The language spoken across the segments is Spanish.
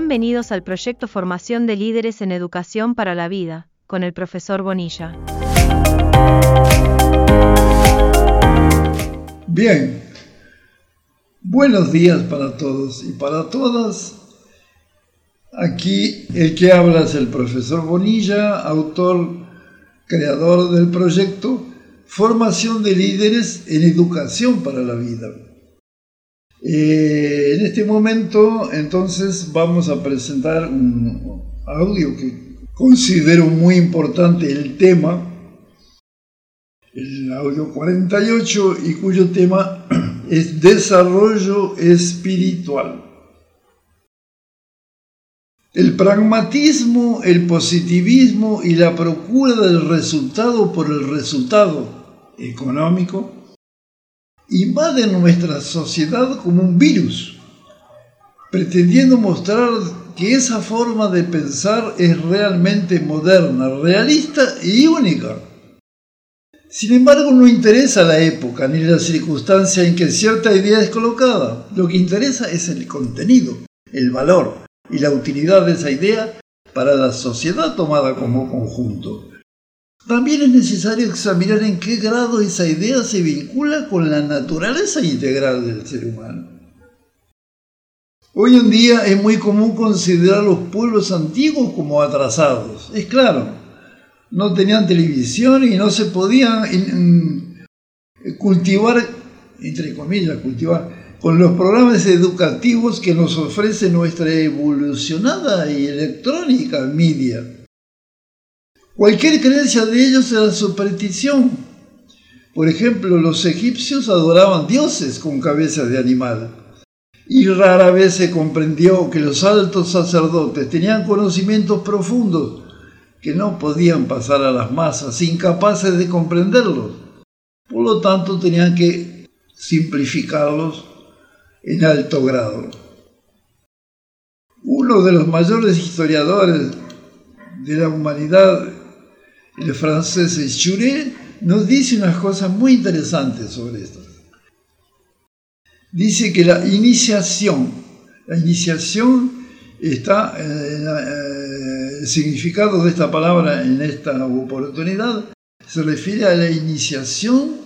Bienvenidos al proyecto Formación de Líderes en Educación para la Vida, con el profesor Bonilla. Bien, buenos días para todos y para todas. Aquí el que habla es el profesor Bonilla, autor, creador del proyecto Formación de Líderes en Educación para la Vida. Eh, en este momento, entonces, vamos a presentar un audio que considero muy importante el tema, el audio 48, y cuyo tema es desarrollo espiritual. El pragmatismo, el positivismo y la procura del resultado por el resultado económico invaden nuestra sociedad como un virus, pretendiendo mostrar que esa forma de pensar es realmente moderna, realista y única. Sin embargo, no interesa la época ni la circunstancia en que cierta idea es colocada. Lo que interesa es el contenido, el valor y la utilidad de esa idea para la sociedad tomada como conjunto. También es necesario examinar en qué grado esa idea se vincula con la naturaleza integral del ser humano. Hoy en día es muy común considerar los pueblos antiguos como atrasados. Es claro, no tenían televisión y no se podían cultivar, entre comillas, cultivar, con los programas educativos que nos ofrece nuestra evolucionada y electrónica media. Cualquier creencia de ellos era superstición. Por ejemplo, los egipcios adoraban dioses con cabeza de animal. Y rara vez se comprendió que los altos sacerdotes tenían conocimientos profundos que no podían pasar a las masas, incapaces de comprenderlos. Por lo tanto, tenían que simplificarlos en alto grado. Uno de los mayores historiadores de la humanidad el francés Chure nos dice unas cosas muy interesantes sobre esto. Dice que la iniciación, la iniciación está, en eh, el significado de esta palabra en esta oportunidad se refiere a la iniciación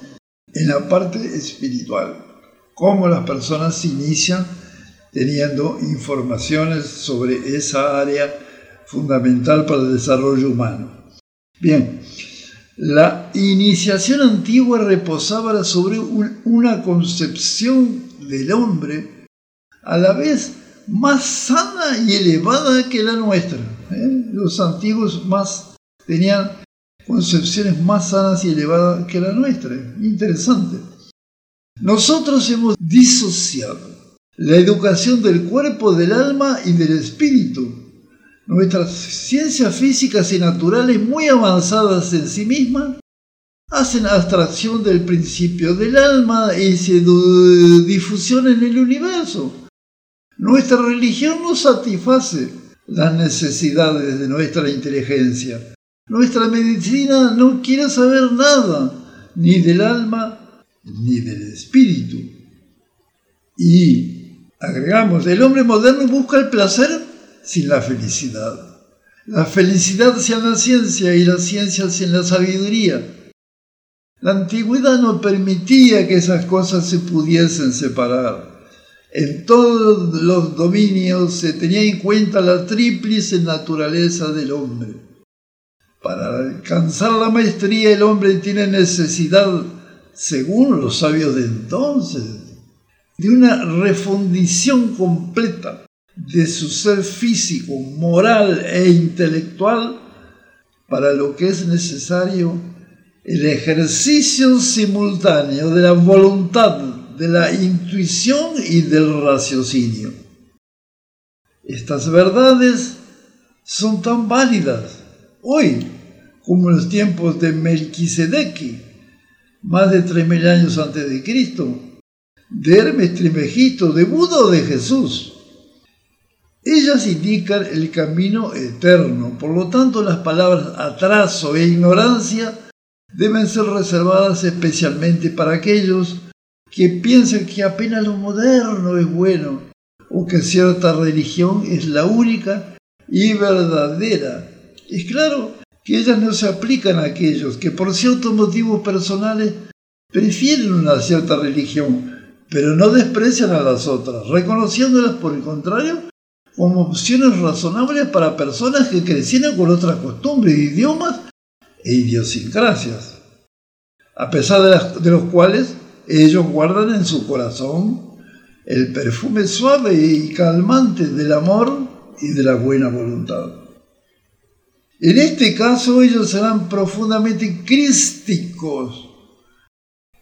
en la parte espiritual, cómo las personas se inician teniendo informaciones sobre esa área fundamental para el desarrollo humano. Bien, la iniciación antigua reposaba sobre una concepción del hombre a la vez más sana y elevada que la nuestra. ¿eh? Los antiguos más tenían concepciones más sanas y elevadas que la nuestra. Interesante. Nosotros hemos disociado la educación del cuerpo, del alma y del espíritu Nuestras ciencias físicas y naturales muy avanzadas en sí mismas hacen abstracción del principio del alma y su difusión en el universo. Nuestra religión no satisface las necesidades de nuestra inteligencia. Nuestra medicina no quiere saber nada, ni del alma ni del espíritu. Y agregamos, el hombre moderno busca el placer sin la felicidad. La felicidad sin la ciencia y la ciencia sin la sabiduría. La antigüedad no permitía que esas cosas se pudiesen separar. En todos los dominios se tenía en cuenta la tríplice naturaleza del hombre. Para alcanzar la maestría el hombre tiene necesidad, según los sabios de entonces, de una refundición completa de su ser físico, moral e intelectual para lo que es necesario el ejercicio simultáneo de la voluntad, de la intuición y del raciocinio. Estas verdades son tan válidas hoy como en los tiempos de Melquisedec, más de 3.000 años antes de Cristo, de Hermes Trimegito, de Buda o de Jesús. Ellas indican el camino eterno, por lo tanto las palabras atraso e ignorancia deben ser reservadas especialmente para aquellos que piensan que apenas lo moderno es bueno o que cierta religión es la única y verdadera. Es claro que ellas no se aplican a aquellos que por ciertos motivos personales prefieren una cierta religión, pero no desprecian a las otras, reconociéndolas por el contrario como opciones razonables para personas que crecieron con otras costumbres, idiomas e idiosincrasias, a pesar de, de los cuales ellos guardan en su corazón el perfume suave y calmante del amor y de la buena voluntad. En este caso ellos serán profundamente crísticos.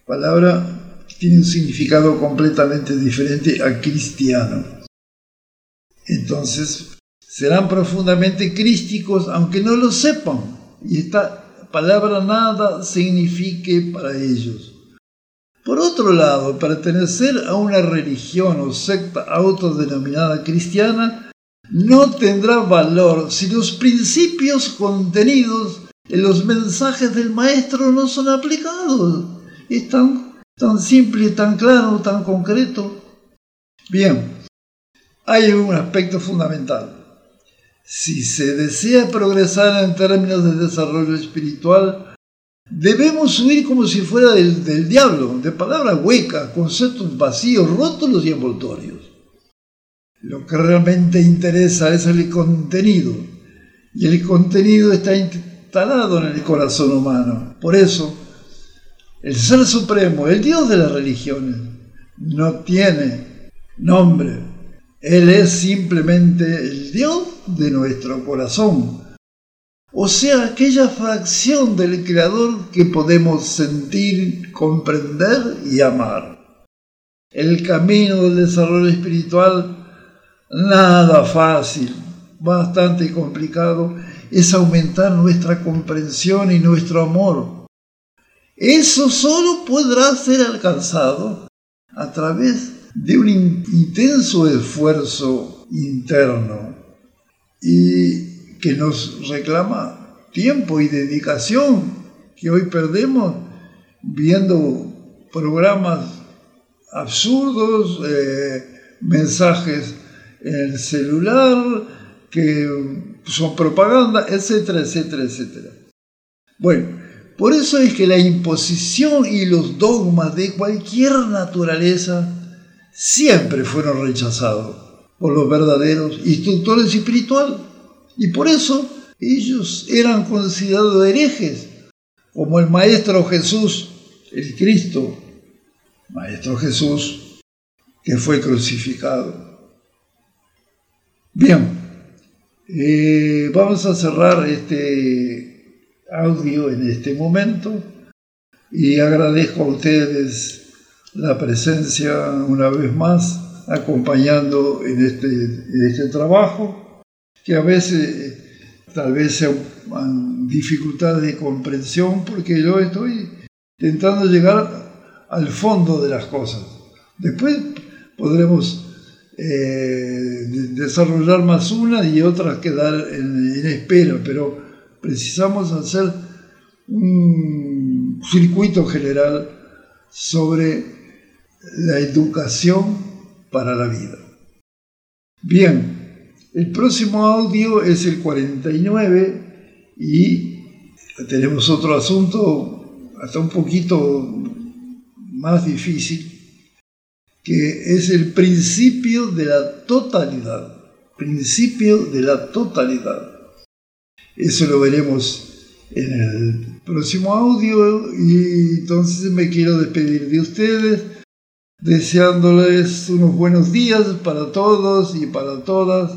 Palabra que tiene un significado completamente diferente a cristiano. Entonces, serán profundamente crísticos aunque no lo sepan. Y esta palabra nada signifique para ellos. Por otro lado, pertenecer a una religión o secta autodenominada cristiana no tendrá valor si los principios contenidos en los mensajes del maestro no son aplicados. Es tan, tan simple, tan claro, tan concreto. Bien, hay un aspecto fundamental. Si se desea progresar en términos de desarrollo espiritual, Debemos huir como si fuera del, diablo, de palabras huecas, conceptos vacíos, rótulos y envoltorios. Lo que realmente interesa es el contenido, y el contenido está instalado en el corazón humano. Por eso, el Ser Supremo, el Dios de las religiones, no tiene nombre. Él es simplemente el Dios de nuestro corazón, o sea, aquella fracción del Creador que podemos sentir, comprender y amar. El camino del desarrollo espiritual, nada fácil, bastante complicado, es aumentar nuestra comprensión y nuestro amor. Eso solo podrá ser alcanzado a través de un intenso esfuerzo interno. Y que nos reclama tiempo y dedicación que hoy perdemos viendo programas absurdos, eh, mensajes en el celular, que son propaganda, etcétera, etcétera, etcétera. Bueno, por eso es que la imposición y los dogmas de cualquier naturaleza siempre fueron rechazados por los verdaderos instructores espirituales. Y por eso ellos eran considerados herejes, como el Maestro Jesús, el Cristo, Maestro Jesús, que fue crucificado. Bien, eh, vamos a cerrar este audio en este momento y agradezco a ustedes la presencia una vez más acompañando en este, en este trabajo que a veces tal vez sean dificultades de comprensión porque yo estoy intentando llegar al fondo de las cosas. Después podremos eh, desarrollar más unas y otras quedar en espera, pero precisamos hacer un circuito general sobre la educación para la vida. Bien, el próximo audio es el 49 y tenemos otro asunto hasta un poquito más difícil, que es el principio de la totalidad. Principio de la totalidad. Eso lo veremos en el próximo audio y entonces me quiero despedir de ustedes deseándoles unos buenos días para todos y para todas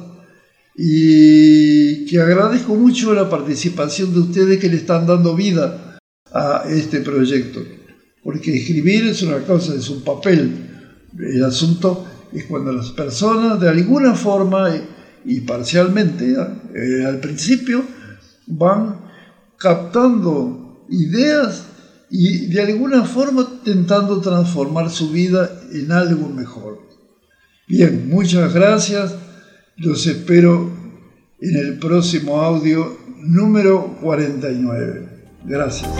y que agradezco mucho la participación de ustedes que le están dando vida a este proyecto, porque escribir es una cosa, es un papel. El asunto es cuando las personas de alguna forma y parcialmente eh, al principio van captando ideas y de alguna forma intentando transformar su vida en algo mejor. Bien, muchas gracias. Los espero en el próximo audio número 49. Gracias.